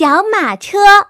小马车。